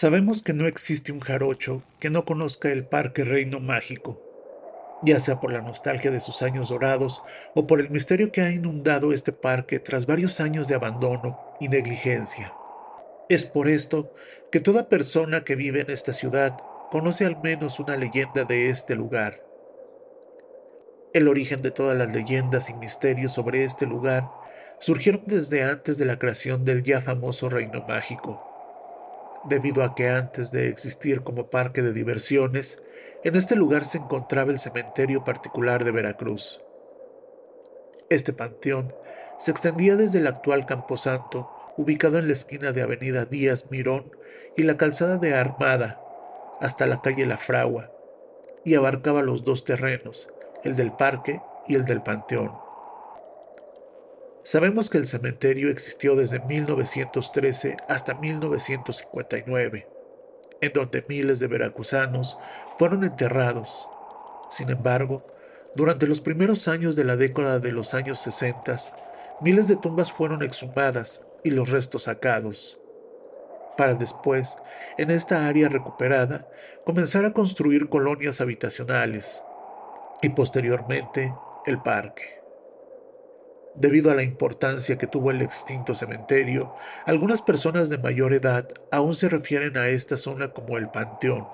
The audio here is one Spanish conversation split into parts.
Sabemos que no existe un jarocho que no conozca el Parque Reino Mágico, ya sea por la nostalgia de sus años dorados o por el misterio que ha inundado este parque tras varios años de abandono y negligencia. Es por esto que toda persona que vive en esta ciudad conoce al menos una leyenda de este lugar. El origen de todas las leyendas y misterios sobre este lugar surgieron desde antes de la creación del ya famoso Reino Mágico, debido a que antes de existir como parque de diversiones, en este lugar se encontraba el cementerio particular de Veracruz. Este panteón se extendía desde el actual Camposanto, ubicado en la esquina de Avenida Díaz Mirón y la calzada de Armada, hasta la calle La Fragua, y abarcaba los dos terrenos, el del parque y el del panteón. Sabemos que el cementerio existió desde 1913 hasta 1959, en donde miles de veracruzanos fueron enterrados. Sin embargo, durante los primeros años de la década de los años 60, miles de tumbas fueron exhumadas y los restos sacados, para después, en esta área recuperada, comenzar a construir colonias habitacionales y posteriormente el parque. Debido a la importancia que tuvo el extinto cementerio, algunas personas de mayor edad aún se refieren a esta zona como el Panteón.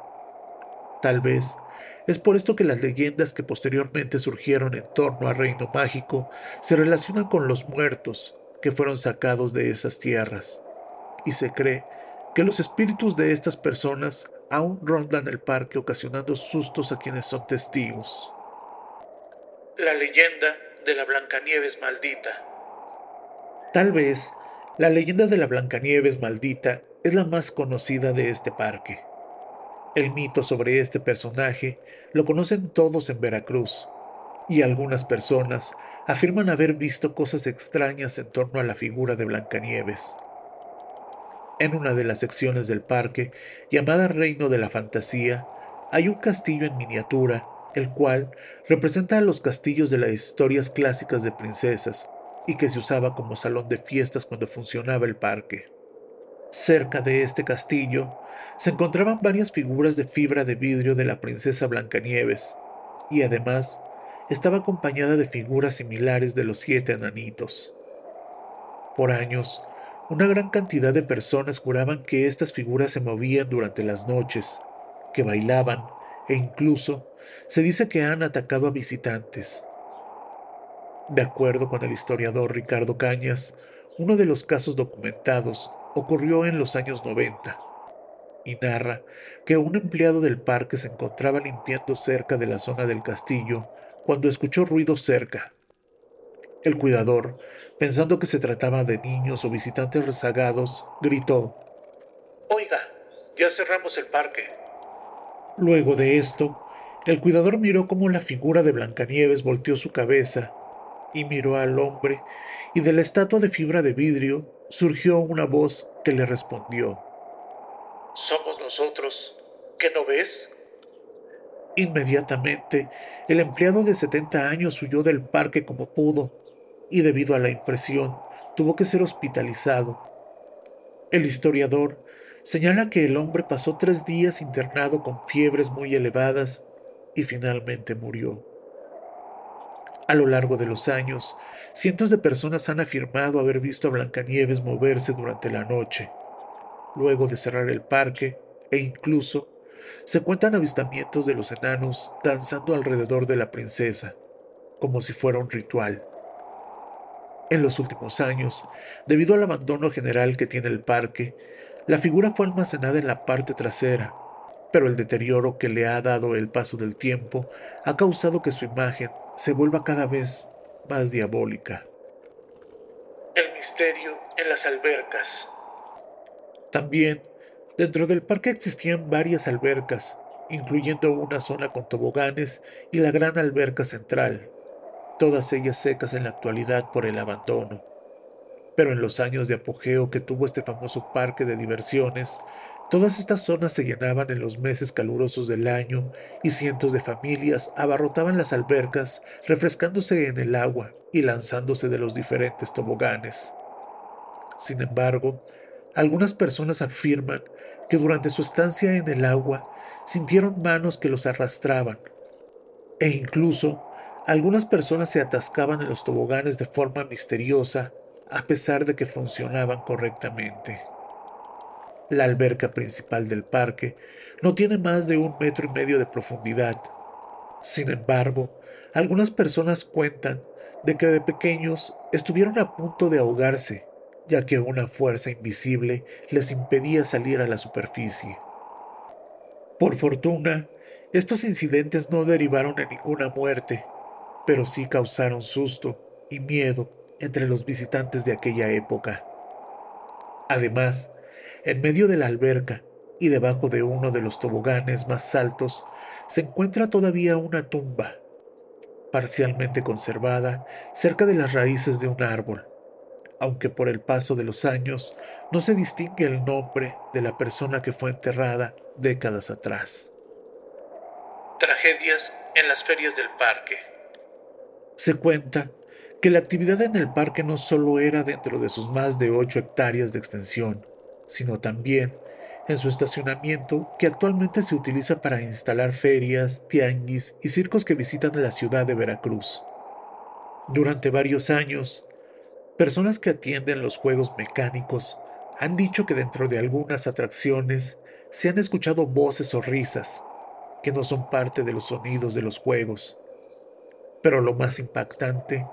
Tal vez es por esto que las leyendas que posteriormente surgieron en torno al Reino Mágico se relacionan con los muertos que fueron sacados de esas tierras, y se cree que los espíritus de estas personas aún rondan el parque ocasionando sustos a quienes son testigos. La leyenda de la Blancanieves maldita. Tal vez la leyenda de la Blancanieves maldita es la más conocida de este parque. El mito sobre este personaje lo conocen todos en Veracruz, y algunas personas afirman haber visto cosas extrañas en torno a la figura de Blancanieves. En una de las secciones del parque, llamada Reino de la Fantasía, hay un castillo en miniatura el cual representa a los castillos de las historias clásicas de princesas y que se usaba como salón de fiestas cuando funcionaba el parque. Cerca de este castillo se encontraban varias figuras de fibra de vidrio de la princesa Blancanieves, y además estaba acompañada de figuras similares de los siete enanitos. Por años, una gran cantidad de personas juraban que estas figuras se movían durante las noches, que bailaban e incluso se dice que han atacado a visitantes. De acuerdo con el historiador Ricardo Cañas, uno de los casos documentados ocurrió en los años 90 y narra que un empleado del parque se encontraba limpiando cerca de la zona del castillo cuando escuchó ruido cerca. El cuidador, pensando que se trataba de niños o visitantes rezagados, gritó, Oiga, ya cerramos el parque. Luego de esto, el cuidador miró cómo la figura de Blancanieves volteó su cabeza y miró al hombre, y de la estatua de fibra de vidrio surgió una voz que le respondió. Somos nosotros. ¿Qué no ves? Inmediatamente, el empleado de 70 años huyó del parque como pudo, y debido a la impresión, tuvo que ser hospitalizado. El historiador señala que el hombre pasó tres días internado con fiebres muy elevadas y finalmente murió. A lo largo de los años, cientos de personas han afirmado haber visto a Blancanieves moverse durante la noche, luego de cerrar el parque, e incluso se cuentan avistamientos de los enanos danzando alrededor de la princesa, como si fuera un ritual. En los últimos años, debido al abandono general que tiene el parque, la figura fue almacenada en la parte trasera, pero el deterioro que le ha dado el paso del tiempo ha causado que su imagen se vuelva cada vez más diabólica. El misterio en las albercas. También, dentro del parque existían varias albercas, incluyendo una zona con toboganes y la gran alberca central, todas ellas secas en la actualidad por el abandono. Pero en los años de apogeo que tuvo este famoso parque de diversiones, Todas estas zonas se llenaban en los meses calurosos del año y cientos de familias abarrotaban las albercas, refrescándose en el agua y lanzándose de los diferentes toboganes. Sin embargo, Algunas personas afirman que durante su estancia en el agua sintieron manos que los arrastraban e incluso algunas personas se atascaban en los toboganes de forma misteriosa a pesar de que funcionaban correctamente. La alberca principal del parque no tiene más de un metro y medio de profundidad. Sin embargo, algunas personas cuentan de que de pequeños estuvieron a punto de ahogarse, ya que una fuerza invisible les impedía salir a la superficie. Por fortuna, estos incidentes no derivaron en ninguna muerte, pero sí causaron susto y miedo entre los visitantes de aquella época. Además, en medio de la alberca y debajo de uno de los toboganes más altos se encuentra todavía una tumba, parcialmente conservada cerca de las raíces de un árbol, aunque por el paso de los años no se distingue el nombre de la persona que fue enterrada décadas atrás. Tragedias en las ferias del parque. Se cuenta que la actividad en el parque no solo era dentro de sus más de 8 hectáreas de extensión, sino también en su estacionamiento que actualmente se utiliza para instalar ferias, tianguis y circos que visitan la ciudad de Veracruz. Durante varios años, personas que atienden los juegos mecánicos han dicho que dentro de algunas atracciones se han escuchado voces o risas que no son parte de los sonidos de los juegos. Pero lo más impactante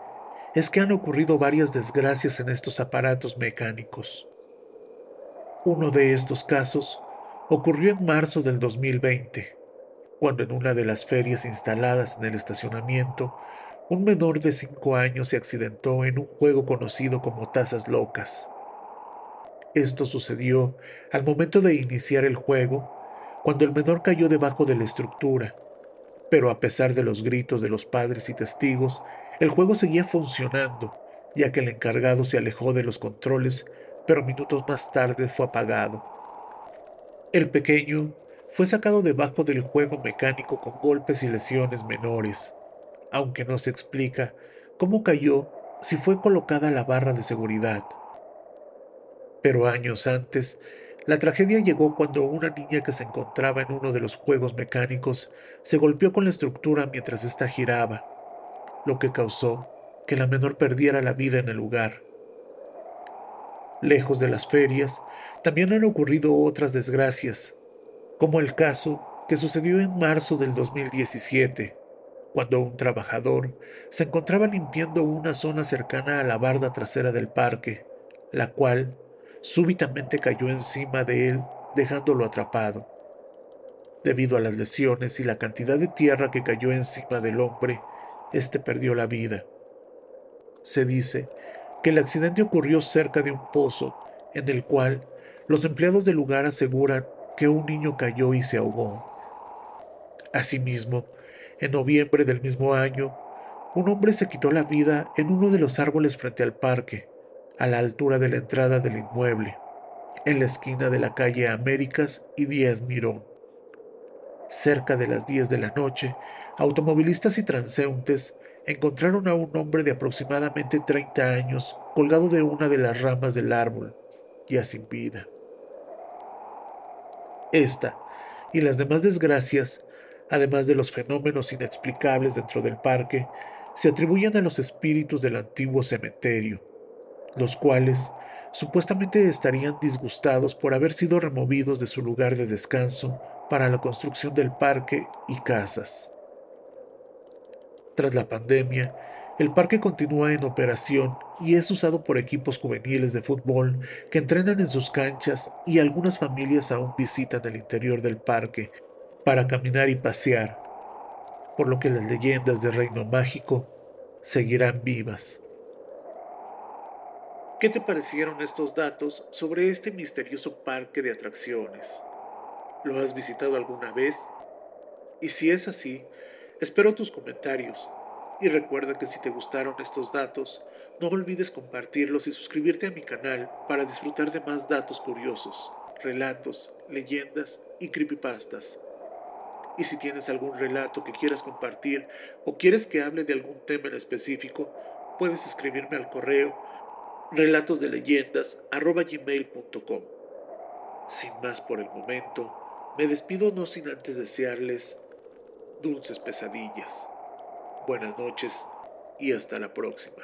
es que han ocurrido varias desgracias en estos aparatos mecánicos. Uno de estos casos ocurrió en marzo del 2020, cuando en una de las ferias instaladas en el estacionamiento, un menor de 5 años se accidentó en un juego conocido como tazas locas. Esto sucedió al momento de iniciar el juego, cuando el menor cayó debajo de la estructura, pero a pesar de los gritos de los padres y testigos, el juego seguía funcionando, ya que el encargado se alejó de los controles, pero minutos más tarde fue apagado. El pequeño fue sacado debajo del juego mecánico con golpes y lesiones menores, aunque no se explica cómo cayó si fue colocada la barra de seguridad. Pero años antes, la tragedia llegó cuando una niña que se encontraba en uno de los juegos mecánicos se golpeó con la estructura mientras ésta giraba lo que causó que la menor perdiera la vida en el lugar. Lejos de las ferias, también han ocurrido otras desgracias, como el caso que sucedió en marzo del 2017, cuando un trabajador se encontraba limpiando una zona cercana a la barda trasera del parque, la cual súbitamente cayó encima de él dejándolo atrapado. Debido a las lesiones y la cantidad de tierra que cayó encima del hombre, este perdió la vida. Se dice que el accidente ocurrió cerca de un pozo en el cual los empleados del lugar aseguran que un niño cayó y se ahogó. Asimismo, en noviembre del mismo año, un hombre se quitó la vida en uno de los árboles frente al parque, a la altura de la entrada del inmueble, en la esquina de la calle Américas y Díaz Mirón. Cerca de las 10 de la noche, automovilistas y transeúntes encontraron a un hombre de aproximadamente 30 años colgado de una de las ramas del árbol, ya sin vida. Esta y las demás desgracias, además de los fenómenos inexplicables dentro del parque, se atribuyen a los espíritus del antiguo cementerio, los cuales supuestamente estarían disgustados por haber sido removidos de su lugar de descanso para la construcción del parque y casas. Tras la pandemia, el parque continúa en operación y es usado por equipos juveniles de fútbol que entrenan en sus canchas y algunas familias aún visitan el interior del parque para caminar y pasear, por lo que las leyendas del Reino Mágico seguirán vivas. ¿Qué te parecieron estos datos sobre este misterioso parque de atracciones? ¿Lo has visitado alguna vez? Y si es así, Espero tus comentarios y recuerda que si te gustaron estos datos, no olvides compartirlos y suscribirte a mi canal para disfrutar de más datos curiosos, relatos, leyendas y creepypastas. Y si tienes algún relato que quieras compartir o quieres que hable de algún tema en específico, puedes escribirme al correo relatos de leyendas gmail.com. Sin más por el momento, me despido no sin antes desearles dulces pesadillas. Buenas noches y hasta la próxima.